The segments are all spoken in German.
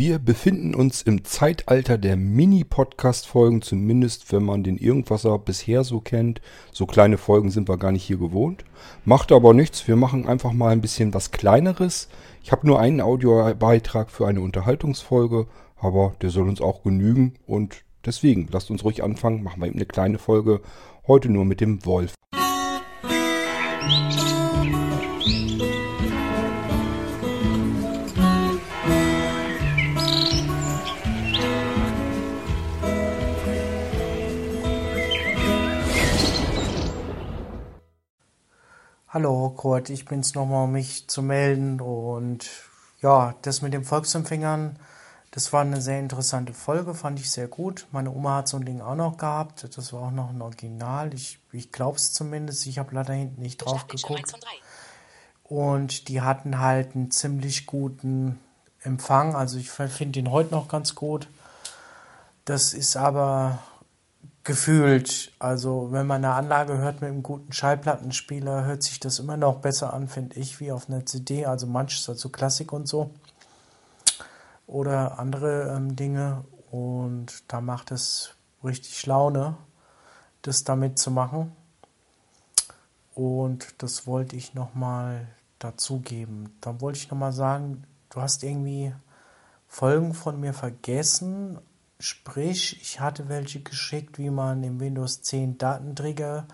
Wir befinden uns im Zeitalter der Mini-Podcast-Folgen, zumindest wenn man den Irgendwasser bisher so kennt. So kleine Folgen sind wir gar nicht hier gewohnt. Macht aber nichts, wir machen einfach mal ein bisschen was Kleineres. Ich habe nur einen Audiobeitrag für eine Unterhaltungsfolge, aber der soll uns auch genügen und deswegen lasst uns ruhig anfangen, machen wir eben eine kleine Folge. Heute nur mit dem Wolf. Hallo Kurt, ich bin's nochmal, um mich zu melden. Und ja, das mit den Volksempfängern, das war eine sehr interessante Folge, fand ich sehr gut. Meine Oma hat so ein Ding auch noch gehabt. Das war auch noch ein Original. Ich, ich glaube es zumindest. Ich habe leider hinten nicht drauf geguckt. Und die hatten halt einen ziemlich guten Empfang. Also ich finde den heute noch ganz gut. Das ist aber gefühlt. Also wenn man eine Anlage hört mit einem guten Schallplattenspieler, hört sich das immer noch besser an, finde ich, wie auf einer CD. Also manches also Klassik und so. Oder andere ähm, Dinge. Und da macht es richtig Laune, das damit zu machen. Und das wollte ich nochmal dazugeben. Dann wollte ich nochmal sagen, du hast irgendwie Folgen von mir vergessen, Sprich, ich hatte welche geschickt, wie man im Windows 10 Datenträger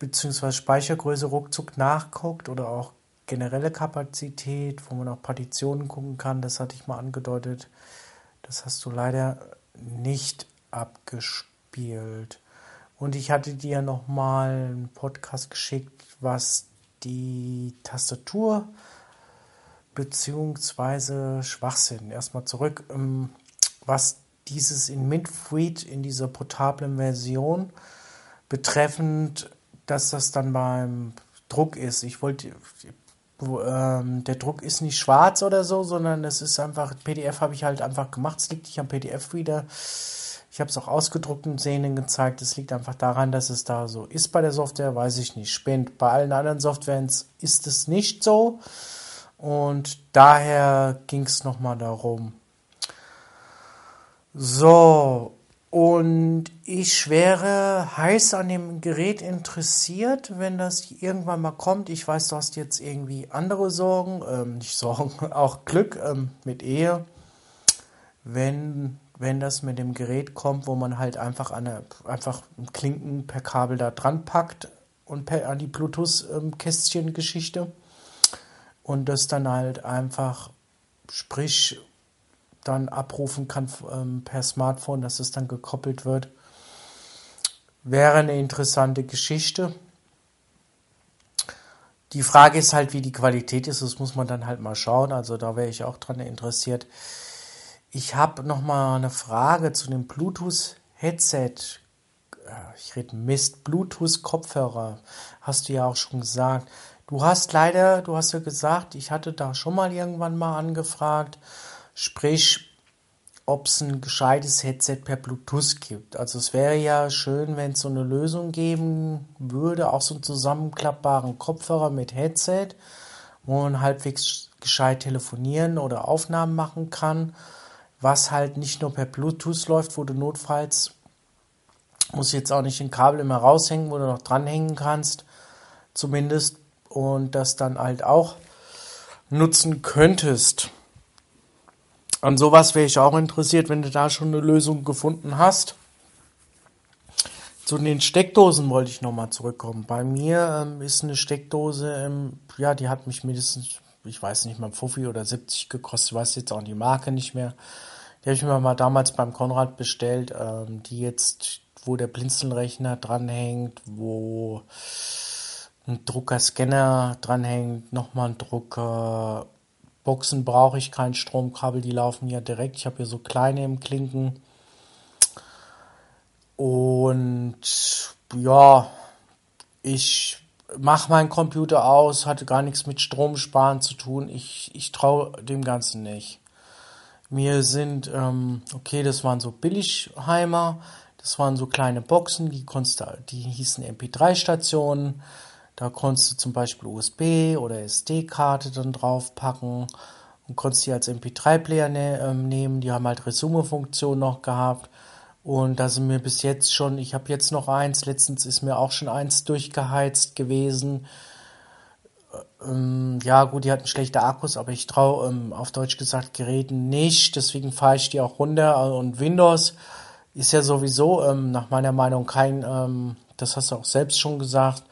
bzw. Speichergröße ruckzuck nachguckt oder auch generelle Kapazität, wo man auch Partitionen gucken kann. Das hatte ich mal angedeutet. Das hast du leider nicht abgespielt. Und ich hatte dir nochmal einen Podcast geschickt, was die Tastatur bzw. Schwachsinn. Erstmal zurück. Ähm, was dieses in Mintfreed in dieser portablen Version betreffend, dass das dann beim Druck ist. Ich wollte, ähm, der Druck ist nicht schwarz oder so, sondern es ist einfach, PDF habe ich halt einfach gemacht. Es liegt nicht am PDF-Reader. Ich habe es auch ausgedruckt und Szenen gezeigt. Es liegt einfach daran, dass es da so ist bei der Software, weiß ich nicht. Spinnt. Bei allen anderen Softwares ist es nicht so. Und daher ging es nochmal darum. So, und ich wäre heiß an dem Gerät interessiert, wenn das irgendwann mal kommt. Ich weiß, du hast jetzt irgendwie andere Sorgen, ähm, nicht Sorgen, auch Glück ähm, mit Ehe. Wenn, wenn das mit dem Gerät kommt, wo man halt einfach, eine, einfach Klinken per Kabel da dran packt und per, an die Bluetooth-Kästchen-Geschichte und das dann halt einfach, sprich, dann abrufen kann ähm, per Smartphone, dass es dann gekoppelt wird. Wäre eine interessante Geschichte. Die Frage ist halt, wie die Qualität ist. Das muss man dann halt mal schauen. Also da wäre ich auch dran interessiert. Ich habe noch mal eine Frage zu dem Bluetooth-Headset. Äh, ich rede Mist, Bluetooth-Kopfhörer. Hast du ja auch schon gesagt. Du hast leider, du hast ja gesagt, ich hatte da schon mal irgendwann mal angefragt Sprich, ob es ein gescheites Headset per Bluetooth gibt. Also es wäre ja schön, wenn es so eine Lösung geben würde, auch so einen zusammenklappbaren Kopfhörer mit Headset, wo man halbwegs gescheit telefonieren oder Aufnahmen machen kann, was halt nicht nur per Bluetooth läuft, wo du notfalls muss jetzt auch nicht ein Kabel immer raushängen, wo du noch dranhängen kannst, zumindest und das dann halt auch nutzen könntest. An sowas wäre ich auch interessiert, wenn du da schon eine Lösung gefunden hast. Zu den Steckdosen wollte ich nochmal zurückkommen. Bei mir ähm, ist eine Steckdose, ähm, ja, die hat mich mindestens, ich weiß nicht mal, 50 oder 70 gekostet, ich weiß jetzt auch die Marke nicht mehr. Die habe ich mir mal damals beim Konrad bestellt, ähm, die jetzt, wo der Blinzelnrechner dranhängt, wo ein Drucker-Scanner dranhängt, nochmal ein Drucker, Boxen brauche ich kein Stromkabel, die laufen ja direkt. Ich habe hier so kleine im Klinken. Und ja, ich mache meinen Computer aus, hatte gar nichts mit Stromsparen zu tun. Ich, ich traue dem Ganzen nicht. Mir sind, ähm, okay, das waren so Billigheimer, das waren so kleine Boxen, die, die hießen MP3-Stationen. Da konntest du zum Beispiel USB oder SD-Karte dann draufpacken und konntest die als MP3-Player ne, ähm, nehmen. Die haben halt Resume-Funktion noch gehabt. Und da sind mir bis jetzt schon, ich habe jetzt noch eins, letztens ist mir auch schon eins durchgeheizt gewesen. Ähm, ja, gut, die hatten schlechte Akkus, aber ich traue ähm, auf Deutsch gesagt Geräten nicht. Deswegen fahre ich die auch runter. Und Windows ist ja sowieso ähm, nach meiner Meinung kein, ähm, das hast du auch selbst schon gesagt,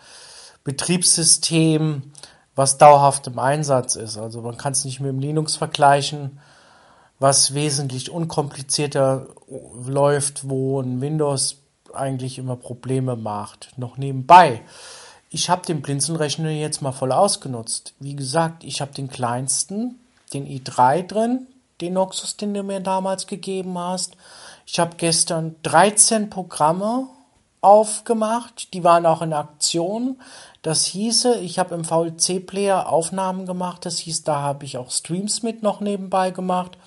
Betriebssystem, was dauerhaft im Einsatz ist. Also man kann es nicht mit dem Linux vergleichen was wesentlich unkomplizierter läuft, wo ein Windows eigentlich immer Probleme macht. Noch nebenbei. Ich habe den Blinzelrechner jetzt mal voll ausgenutzt. Wie gesagt, ich habe den kleinsten, den i3 drin, den Noxus, den du mir damals gegeben hast. Ich habe gestern 13 Programme aufgemacht, die waren auch in Aktion. Das hieße, ich habe im VLC-Player Aufnahmen gemacht, das hieß, da habe ich auch Streams mit noch nebenbei gemacht.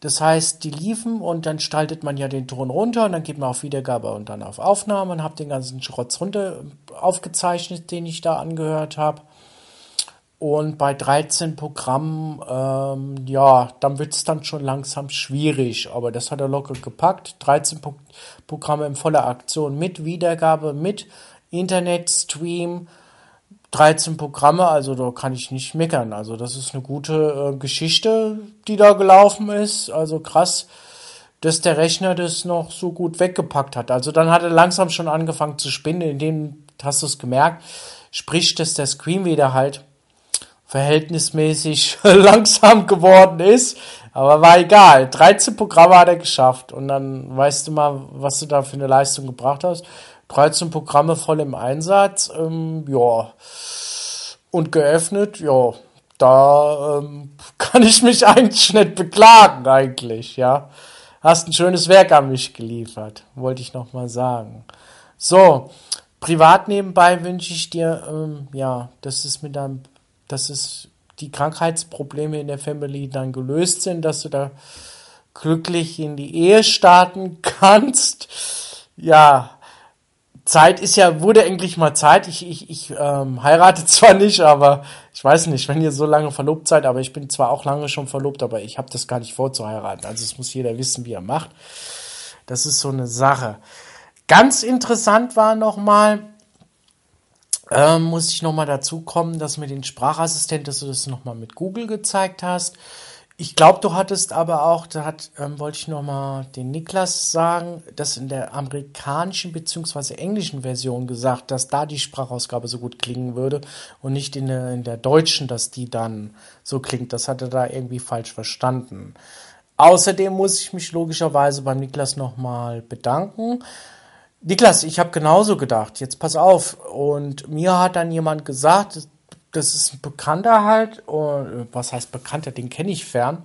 Das heißt, die liefen und dann staltet man ja den Ton runter und dann geht man auf Wiedergabe und dann auf Aufnahme und habe den ganzen Schrotz runter aufgezeichnet, den ich da angehört habe. Und bei 13 Programmen, ähm, ja, dann wird es dann schon langsam schwierig. Aber das hat er locker gepackt. 13 Pro Programme in voller Aktion mit Wiedergabe, mit Internetstream, 13 Programme, also da kann ich nicht meckern. Also das ist eine gute äh, Geschichte, die da gelaufen ist. Also krass, dass der Rechner das noch so gut weggepackt hat. Also dann hat er langsam schon angefangen zu spinnen, in dem hast du es gemerkt, sprich, dass der Screen wieder halt verhältnismäßig langsam geworden ist. Aber war egal. 13 Programme hat er geschafft. Und dann weißt du mal, was du da für eine Leistung gebracht hast. 13 Programme voll im Einsatz, ähm, ja. Und geöffnet, ja. Da ähm, kann ich mich eigentlich nicht beklagen, eigentlich, ja. Hast ein schönes Werk an mich geliefert, wollte ich nochmal sagen. So, privat nebenbei wünsche ich dir, ähm, ja, dass es mit deinem, dass es die Krankheitsprobleme in der Family dann gelöst sind, dass du da glücklich in die Ehe starten kannst. Ja, Zeit ist ja, wurde endlich mal Zeit. Ich, ich, ich ähm, heirate zwar nicht, aber ich weiß nicht, wenn ihr so lange verlobt seid, aber ich bin zwar auch lange schon verlobt, aber ich habe das gar nicht vor zu heiraten. Also es muss jeder wissen, wie er macht. Das ist so eine Sache. Ganz interessant war nochmal, ähm, muss ich nochmal dazu kommen, dass mit den Sprachassistenten, dass du das nochmal mit Google gezeigt hast. Ich glaube, du hattest aber auch, da hat, ähm, wollte ich nochmal den Niklas sagen, dass in der amerikanischen bzw. englischen Version gesagt, dass da die Sprachausgabe so gut klingen würde und nicht in der, in der deutschen, dass die dann so klingt. Das hat er da irgendwie falsch verstanden. Außerdem muss ich mich logischerweise beim Niklas nochmal bedanken. Niklas, ich habe genauso gedacht, jetzt pass auf. Und mir hat dann jemand gesagt, das ist ein Bekannter halt. Und, was heißt Bekannter? Den kenne ich fern.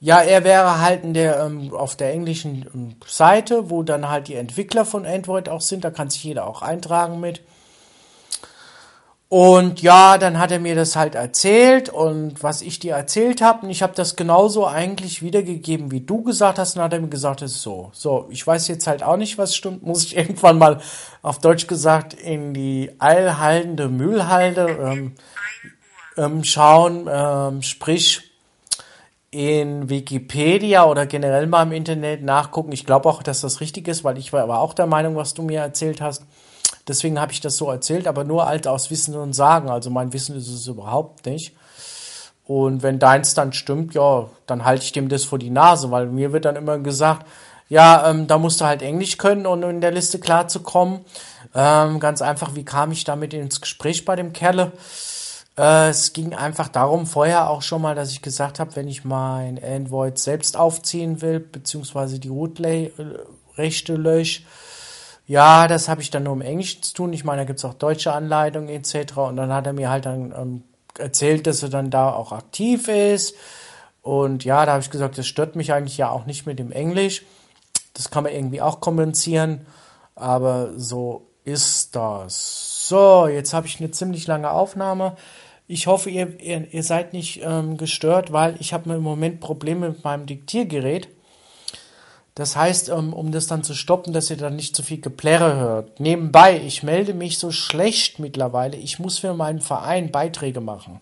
Ja, er wäre halt in der, ähm, auf der englischen ähm, Seite, wo dann halt die Entwickler von Android auch sind. Da kann sich jeder auch eintragen mit. Und ja, dann hat er mir das halt erzählt und was ich dir erzählt habe. Und ich habe das genauso eigentlich wiedergegeben, wie du gesagt hast. Und hat er mir gesagt, es ist so. So, ich weiß jetzt halt auch nicht, was stimmt. Muss ich irgendwann mal auf Deutsch gesagt in die eilhaltende Mühlhalde ähm, ähm, schauen. Ähm, sprich, in Wikipedia oder generell mal im Internet nachgucken. Ich glaube auch, dass das richtig ist, weil ich war aber auch der Meinung, was du mir erzählt hast Deswegen habe ich das so erzählt, aber nur alt aus Wissen und Sagen. Also mein Wissen ist es überhaupt nicht. Und wenn deins dann stimmt, ja, dann halte ich dem das vor die Nase, weil mir wird dann immer gesagt, ja, ähm, da musst du halt Englisch können, um in der Liste klarzukommen. Ähm, ganz einfach, wie kam ich damit ins Gespräch bei dem Kerle? Äh, es ging einfach darum, vorher auch schon mal, dass ich gesagt habe, wenn ich mein Android selbst aufziehen will, beziehungsweise die Root-Rechte lösche, ja, das habe ich dann nur im Englischen zu tun. Ich meine, da gibt es auch deutsche Anleitungen etc. Und dann hat er mir halt dann ähm, erzählt, dass er dann da auch aktiv ist. Und ja, da habe ich gesagt, das stört mich eigentlich ja auch nicht mit dem Englisch. Das kann man irgendwie auch kompensieren. Aber so ist das. So, jetzt habe ich eine ziemlich lange Aufnahme. Ich hoffe, ihr, ihr, ihr seid nicht ähm, gestört, weil ich habe im Moment Probleme mit meinem Diktiergerät. Das heißt, um, um das dann zu stoppen, dass ihr dann nicht zu viel Geplärre hört. Nebenbei, ich melde mich so schlecht mittlerweile. Ich muss für meinen Verein Beiträge machen.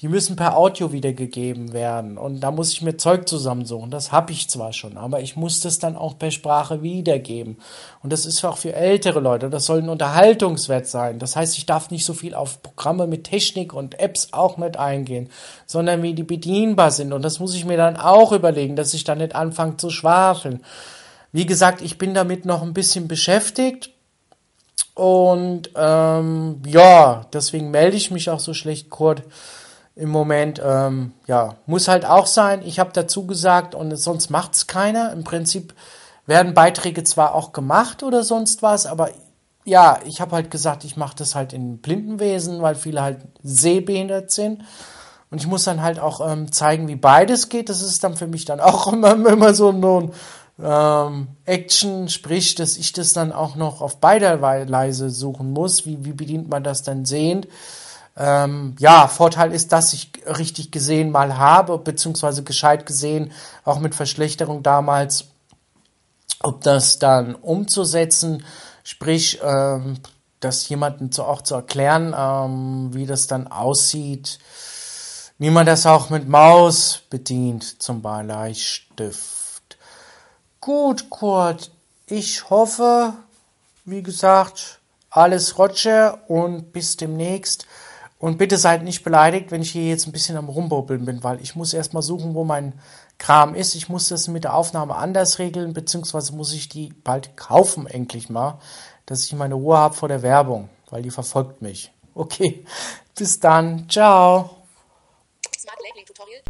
Die müssen per Audio wiedergegeben werden. Und da muss ich mir Zeug zusammensuchen. Das habe ich zwar schon, aber ich muss das dann auch per Sprache wiedergeben. Und das ist auch für ältere Leute. Das soll ein Unterhaltungswert sein. Das heißt, ich darf nicht so viel auf Programme mit Technik und Apps auch nicht eingehen, sondern wie die bedienbar sind. Und das muss ich mir dann auch überlegen, dass ich dann nicht anfange zu schwafeln. Wie gesagt, ich bin damit noch ein bisschen beschäftigt. Und ähm, ja, deswegen melde ich mich auch so schlecht, Kurt im Moment, ähm, ja, muss halt auch sein. Ich habe dazu gesagt und sonst macht's keiner. Im Prinzip werden Beiträge zwar auch gemacht oder sonst was, aber ja, ich habe halt gesagt, ich mache das halt in Blindenwesen, weil viele halt sehbehindert sind. Und ich muss dann halt auch ähm, zeigen, wie beides geht. Das ist dann für mich dann auch immer, immer so ein ähm, Action, sprich, dass ich das dann auch noch auf beider Weise suchen muss. Wie, wie bedient man das dann sehend? Ähm, ja, Vorteil ist, dass ich richtig gesehen mal habe, beziehungsweise gescheit gesehen, auch mit Verschlechterung damals, ob das dann umzusetzen, sprich, ähm, das jemandem zu, auch zu erklären, ähm, wie das dann aussieht, wie man das auch mit Maus bedient, zum Bleistift. Gut, Kurt, ich hoffe, wie gesagt, alles Roger und bis demnächst. Und bitte seid nicht beleidigt, wenn ich hier jetzt ein bisschen am Rumbubbeln bin, weil ich muss erstmal suchen, wo mein Kram ist. Ich muss das mit der Aufnahme anders regeln, beziehungsweise muss ich die bald kaufen, endlich mal, dass ich meine Ruhe habe vor der Werbung, weil die verfolgt mich. Okay, bis dann. Ciao.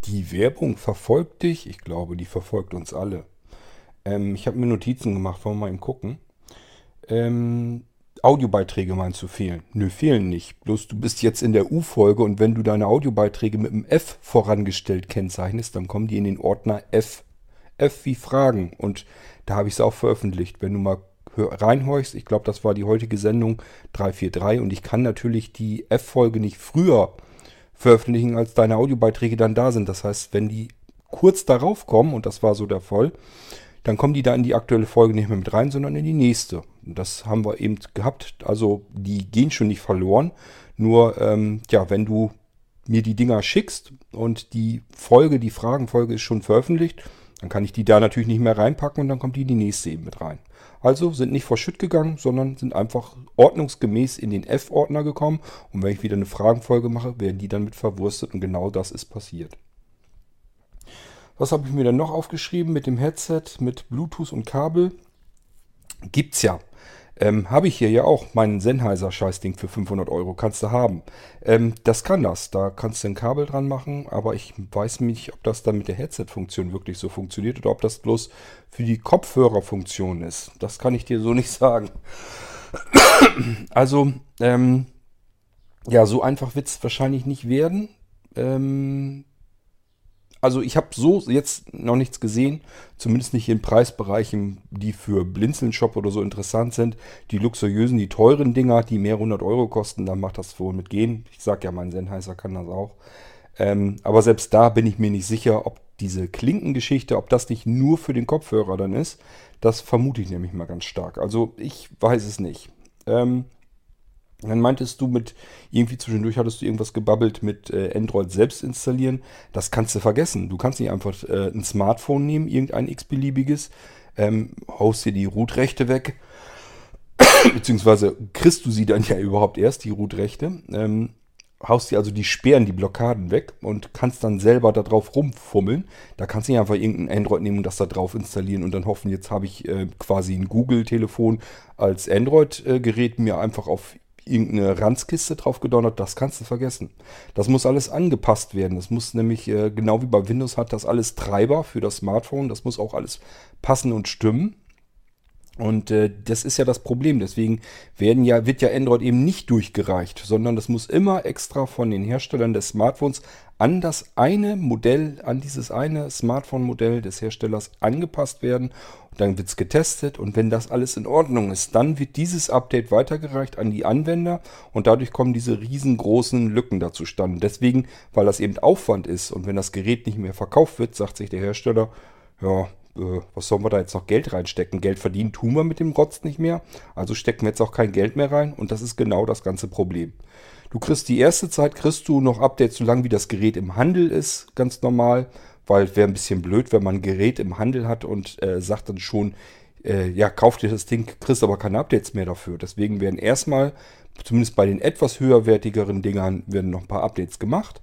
Die Werbung verfolgt dich? Ich glaube, die verfolgt uns alle. Ähm, ich habe mir Notizen gemacht, wollen wir mal eben gucken. Ähm, Audiobeiträge meinst du fehlen? Nö, fehlen nicht. Bloß du bist jetzt in der U-Folge und wenn du deine Audiobeiträge mit dem F vorangestellt kennzeichnest, dann kommen die in den Ordner F. F wie Fragen. Und da habe ich es auch veröffentlicht. Wenn du mal reinhorchst, ich glaube, das war die heutige Sendung 343 und ich kann natürlich die F-Folge nicht früher veröffentlichen, als deine Audiobeiträge dann da sind. Das heißt, wenn die kurz darauf kommen, und das war so der Fall, dann kommen die da in die aktuelle Folge nicht mehr mit rein, sondern in die nächste. Das haben wir eben gehabt. Also die gehen schon nicht verloren. Nur, ähm, ja, wenn du mir die Dinger schickst und die Folge, die Fragenfolge ist schon veröffentlicht, dann kann ich die da natürlich nicht mehr reinpacken und dann kommt die in die nächste eben mit rein. Also sind nicht vor Schütt gegangen, sondern sind einfach ordnungsgemäß in den F-Ordner gekommen. Und wenn ich wieder eine Fragenfolge mache, werden die dann mit verwurstet und genau das ist passiert. Was habe ich mir dann noch aufgeschrieben mit dem Headset, mit Bluetooth und Kabel? Gibt's ja. Ähm, habe ich hier ja auch meinen Sennheiser Scheißding für 500 Euro. Kannst du haben. Ähm, das kann das. Da kannst du ein Kabel dran machen, aber ich weiß nicht, ob das dann mit der Headset-Funktion wirklich so funktioniert oder ob das bloß für die Kopfhörerfunktion ist. Das kann ich dir so nicht sagen. Also, ähm, ja, so einfach wird es wahrscheinlich nicht werden. Ähm, also ich habe so jetzt noch nichts gesehen, zumindest nicht in Preisbereichen, die für Blinzeln-Shop oder so interessant sind. Die luxuriösen, die teuren Dinger, die mehr 100 Euro kosten, dann macht das wohl mit gehen. Ich sag ja, mein Sennheiser kann das auch. Ähm, aber selbst da bin ich mir nicht sicher, ob diese Klinkengeschichte, ob das nicht nur für den Kopfhörer dann ist. Das vermute ich nämlich mal ganz stark. Also ich weiß es nicht. Ähm, dann meintest du mit, irgendwie zwischendurch hattest du irgendwas gebabbelt mit äh, Android selbst installieren. Das kannst du vergessen. Du kannst nicht einfach äh, ein Smartphone nehmen, irgendein x-beliebiges, ähm, haust dir die Root-Rechte weg, beziehungsweise kriegst du sie dann ja überhaupt erst, die Root-Rechte, ähm, haust dir also die Sperren, die Blockaden weg und kannst dann selber da drauf rumfummeln. Da kannst du nicht einfach irgendein Android nehmen und das da drauf installieren und dann hoffen, jetzt habe ich äh, quasi ein Google-Telefon als Android-Gerät mir einfach auf irgendeine Ranzkiste drauf gedonnert, das kannst du vergessen. Das muss alles angepasst werden. Das muss nämlich, äh, genau wie bei Windows hat das alles Treiber für das Smartphone. Das muss auch alles passen und stimmen. Und äh, das ist ja das Problem. Deswegen werden ja, wird ja Android eben nicht durchgereicht, sondern das muss immer extra von den Herstellern des Smartphones an das eine Modell, an dieses eine Smartphone-Modell des Herstellers angepasst werden. Und dann wird es getestet und wenn das alles in Ordnung ist, dann wird dieses Update weitergereicht an die Anwender und dadurch kommen diese riesengroßen Lücken da zustande. Deswegen, weil das eben Aufwand ist und wenn das Gerät nicht mehr verkauft wird, sagt sich der Hersteller, ja, äh, was sollen wir da jetzt noch Geld reinstecken? Geld verdienen tun wir mit dem Rotz nicht mehr. Also stecken wir jetzt auch kein Geld mehr rein und das ist genau das ganze Problem. Du kriegst die erste Zeit, kriegst du noch Updates, solange wie das Gerät im Handel ist, ganz normal. Weil wäre ein bisschen blöd, wenn man ein Gerät im Handel hat und äh, sagt dann schon, äh, ja, kauf dir das Ding, kriegst aber keine Updates mehr dafür. Deswegen werden erstmal, zumindest bei den etwas höherwertigeren Dingern, werden noch ein paar Updates gemacht.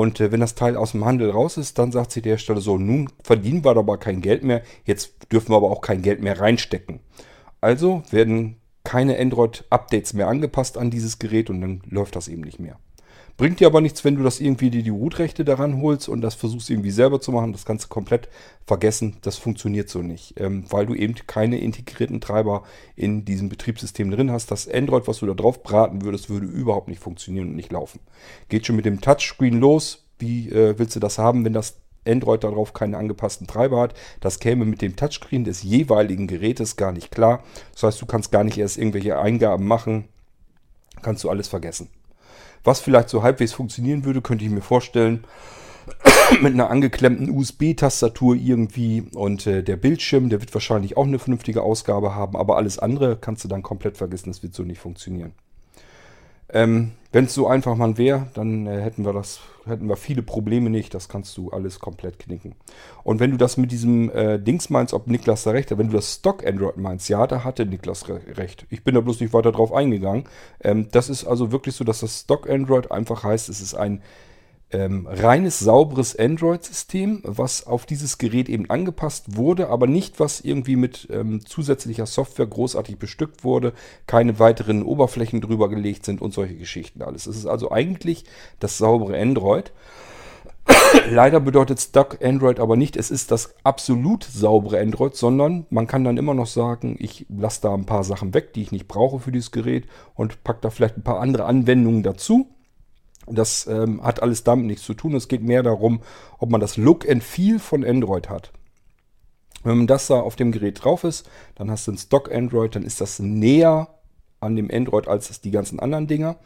Und äh, wenn das Teil aus dem Handel raus ist, dann sagt sie der Stelle so, nun verdienen wir aber kein Geld mehr, jetzt dürfen wir aber auch kein Geld mehr reinstecken. Also werden keine Android-Updates mehr angepasst an dieses Gerät und dann läuft das eben nicht mehr. Bringt dir aber nichts, wenn du das irgendwie dir die Root-Rechte daran holst und das versuchst irgendwie selber zu machen. Das du komplett vergessen. Das funktioniert so nicht, ähm, weil du eben keine integrierten Treiber in diesem Betriebssystem drin hast. Das Android, was du da drauf braten würdest, würde überhaupt nicht funktionieren und nicht laufen. Geht schon mit dem Touchscreen los. Wie äh, willst du das haben, wenn das Android darauf keinen angepassten Treiber hat. Das käme mit dem Touchscreen des jeweiligen Gerätes gar nicht klar. Das heißt, du kannst gar nicht erst irgendwelche Eingaben machen. Kannst du alles vergessen. Was vielleicht so halbwegs funktionieren würde, könnte ich mir vorstellen, mit einer angeklemmten USB-Tastatur irgendwie und äh, der Bildschirm, der wird wahrscheinlich auch eine vernünftige Ausgabe haben, aber alles andere kannst du dann komplett vergessen, das wird so nicht funktionieren. Ähm, Wenn es so einfach mal wäre, dann äh, hätten wir das, hätten wir viele Probleme nicht. Das kannst du alles komplett knicken. Und wenn du das mit diesem äh, Dings meinst, ob Niklas da recht hat, wenn du das Stock Android meinst, ja, da hatte Niklas re recht. Ich bin da bloß nicht weiter drauf eingegangen. Ähm, das ist also wirklich so, dass das Stock Android einfach heißt, es ist ein ähm, reines, sauberes Android-System, was auf dieses Gerät eben angepasst wurde, aber nicht, was irgendwie mit ähm, zusätzlicher Software großartig bestückt wurde, keine weiteren Oberflächen drüber gelegt sind und solche Geschichten alles. Es ist also eigentlich das saubere Android. Leider bedeutet Stock Android aber nicht, es ist das absolut saubere Android, sondern man kann dann immer noch sagen, ich lasse da ein paar Sachen weg, die ich nicht brauche für dieses Gerät und packe da vielleicht ein paar andere Anwendungen dazu das ähm, hat alles damit nichts zu tun. Es geht mehr darum, ob man das Look and Feel von Android hat. Wenn man das da auf dem Gerät drauf ist, dann hast du ein Stock Android, dann ist das näher an dem Android als die ganzen anderen Dinger.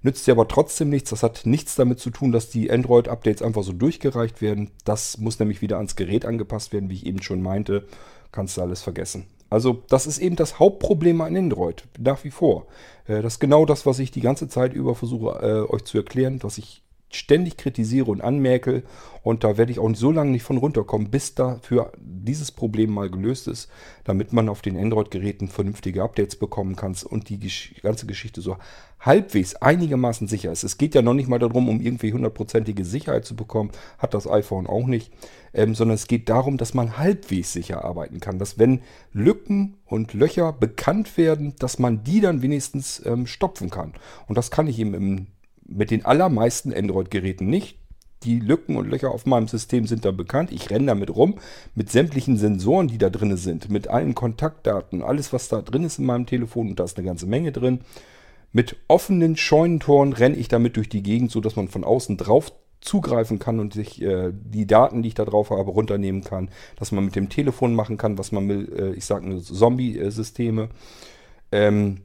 Nützt dir aber trotzdem nichts. Das hat nichts damit zu tun, dass die Android-Updates einfach so durchgereicht werden. Das muss nämlich wieder ans Gerät angepasst werden, wie ich eben schon meinte. Kannst du alles vergessen. Also das ist eben das Hauptproblem an Android, nach wie vor. Äh, das ist genau das, was ich die ganze Zeit über versuche äh, euch zu erklären, was ich ständig kritisiere und anmerke. Und da werde ich auch so lange nicht von runterkommen, bis dafür dieses Problem mal gelöst ist, damit man auf den Android-Geräten vernünftige Updates bekommen kann und die ganze Geschichte so halbwegs einigermaßen sicher ist. Es geht ja noch nicht mal darum, um irgendwie hundertprozentige Sicherheit zu bekommen, hat das iPhone auch nicht, ähm, sondern es geht darum, dass man halbwegs sicher arbeiten kann, dass wenn Lücken und Löcher bekannt werden, dass man die dann wenigstens ähm, stopfen kann. Und das kann ich eben im mit den allermeisten Android-Geräten nicht. Die Lücken und Löcher auf meinem System sind da bekannt. Ich renne damit rum mit sämtlichen Sensoren, die da drin sind, mit allen Kontaktdaten, alles, was da drin ist in meinem Telefon und da ist eine ganze Menge drin. Mit offenen Scheunentoren renne ich damit durch die Gegend, sodass man von außen drauf zugreifen kann und sich äh, die Daten, die ich da drauf habe, runternehmen kann. Dass man mit dem Telefon machen kann, was man will. Äh, ich sage nur Zombie-Systeme. Ähm,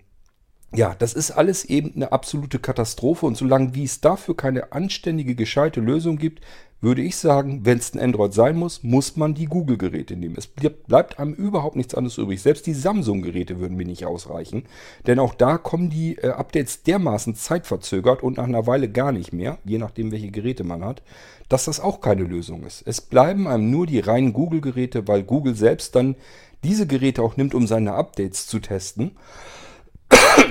ja, das ist alles eben eine absolute Katastrophe und solange wie es dafür keine anständige, gescheite Lösung gibt, würde ich sagen, wenn es ein Android sein muss, muss man die Google-Geräte nehmen. Es bleibt einem überhaupt nichts anderes übrig. Selbst die Samsung-Geräte würden mir nicht ausreichen, denn auch da kommen die äh, Updates dermaßen zeitverzögert und nach einer Weile gar nicht mehr, je nachdem, welche Geräte man hat, dass das auch keine Lösung ist. Es bleiben einem nur die reinen Google-Geräte, weil Google selbst dann diese Geräte auch nimmt, um seine Updates zu testen.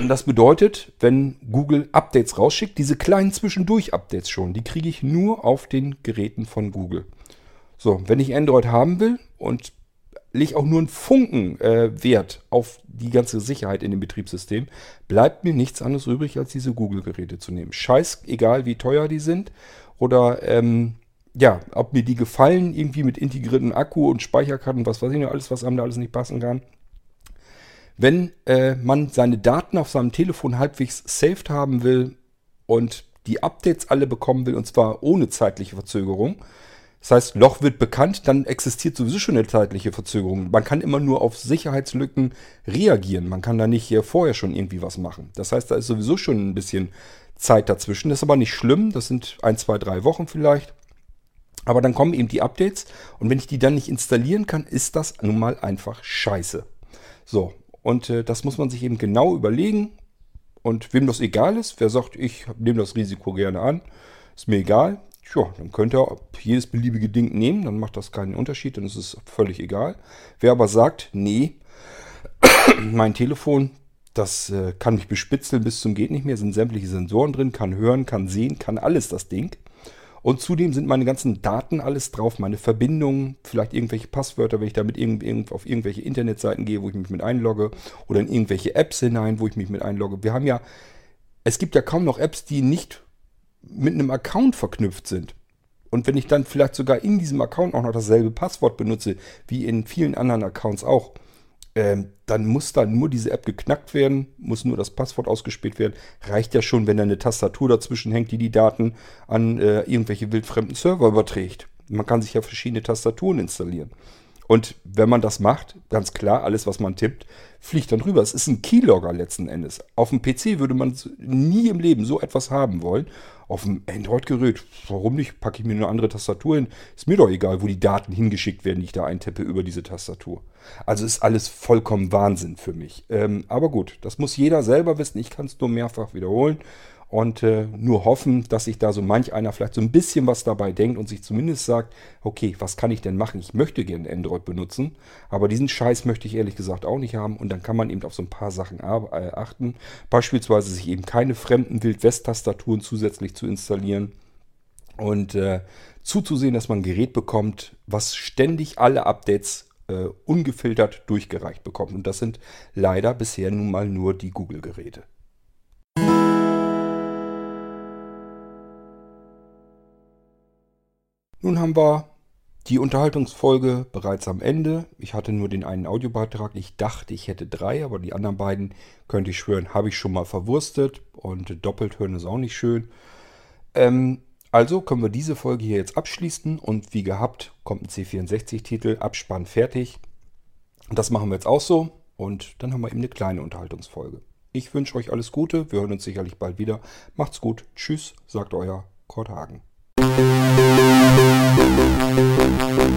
Das bedeutet, wenn Google Updates rausschickt, diese kleinen Zwischendurch-Updates schon, die kriege ich nur auf den Geräten von Google. So, wenn ich Android haben will und lege auch nur einen Funken äh, Wert auf die ganze Sicherheit in dem Betriebssystem, bleibt mir nichts anderes übrig, als diese Google-Geräte zu nehmen. Scheiß, egal wie teuer die sind oder ähm, ja, ob mir die gefallen, irgendwie mit integrierten Akku und Speicherkarten, was weiß ich noch, alles, was einem da alles nicht passen kann. Wenn äh, man seine Daten auf seinem Telefon halbwegs saved haben will und die Updates alle bekommen will, und zwar ohne zeitliche Verzögerung, das heißt, Loch wird bekannt, dann existiert sowieso schon eine zeitliche Verzögerung. Man kann immer nur auf Sicherheitslücken reagieren. Man kann da nicht hier vorher schon irgendwie was machen. Das heißt, da ist sowieso schon ein bisschen Zeit dazwischen. Das ist aber nicht schlimm. Das sind ein, zwei, drei Wochen vielleicht. Aber dann kommen eben die Updates. Und wenn ich die dann nicht installieren kann, ist das nun mal einfach scheiße. So, und äh, das muss man sich eben genau überlegen. Und wem das egal ist, wer sagt, ich nehme das Risiko gerne an, ist mir egal, ja, dann könnt ihr jedes beliebige Ding nehmen, dann macht das keinen Unterschied, dann ist es völlig egal. Wer aber sagt, nee, mein Telefon, das äh, kann mich bespitzeln bis zum geht nicht mehr, sind sämtliche Sensoren drin, kann hören, kann sehen, kann alles das Ding. Und zudem sind meine ganzen Daten alles drauf, meine Verbindungen, vielleicht irgendwelche Passwörter, wenn ich damit irgend, irgend, auf irgendwelche Internetseiten gehe, wo ich mich mit einlogge, oder in irgendwelche Apps hinein, wo ich mich mit einlogge. Wir haben ja, es gibt ja kaum noch Apps, die nicht mit einem Account verknüpft sind. Und wenn ich dann vielleicht sogar in diesem Account auch noch dasselbe Passwort benutze, wie in vielen anderen Accounts auch, ähm, dann muss da nur diese App geknackt werden, muss nur das Passwort ausgespielt werden. Reicht ja schon, wenn da eine Tastatur dazwischen hängt, die die Daten an äh, irgendwelche wildfremden Server überträgt. Man kann sich ja verschiedene Tastaturen installieren. Und wenn man das macht, ganz klar, alles, was man tippt, fliegt dann rüber. Es ist ein Keylogger letzten Endes. Auf dem PC würde man nie im Leben so etwas haben wollen. Auf dem Android-Gerät, warum nicht? Packe ich mir eine andere Tastatur hin. Ist mir doch egal, wo die Daten hingeschickt werden, die ich da eintippe über diese Tastatur. Also ist alles vollkommen Wahnsinn für mich. Ähm, aber gut, das muss jeder selber wissen. Ich kann es nur mehrfach wiederholen und äh, nur hoffen, dass sich da so manch einer vielleicht so ein bisschen was dabei denkt und sich zumindest sagt, okay, was kann ich denn machen? Ich möchte gerne Android benutzen, aber diesen Scheiß möchte ich ehrlich gesagt auch nicht haben und dann kann man eben auf so ein paar Sachen äh, achten. Beispielsweise sich eben keine fremden Wild-West-Tastaturen zusätzlich zu installieren und äh, zuzusehen, dass man ein Gerät bekommt, was ständig alle Updates äh, ungefiltert durchgereicht bekommt. Und das sind leider bisher nun mal nur die Google-Geräte. Nun haben wir die Unterhaltungsfolge bereits am Ende. Ich hatte nur den einen Audiobeitrag. Ich dachte, ich hätte drei, aber die anderen beiden, könnte ich schwören, habe ich schon mal verwurstet. Und doppelt hören ist auch nicht schön. Ähm, also können wir diese Folge hier jetzt abschließen. Und wie gehabt, kommt ein C64-Titel, Abspann fertig. Das machen wir jetzt auch so. Und dann haben wir eben eine kleine Unterhaltungsfolge. Ich wünsche euch alles Gute. Wir hören uns sicherlich bald wieder. Macht's gut. Tschüss, sagt euer Kurt Hagen. Thank you.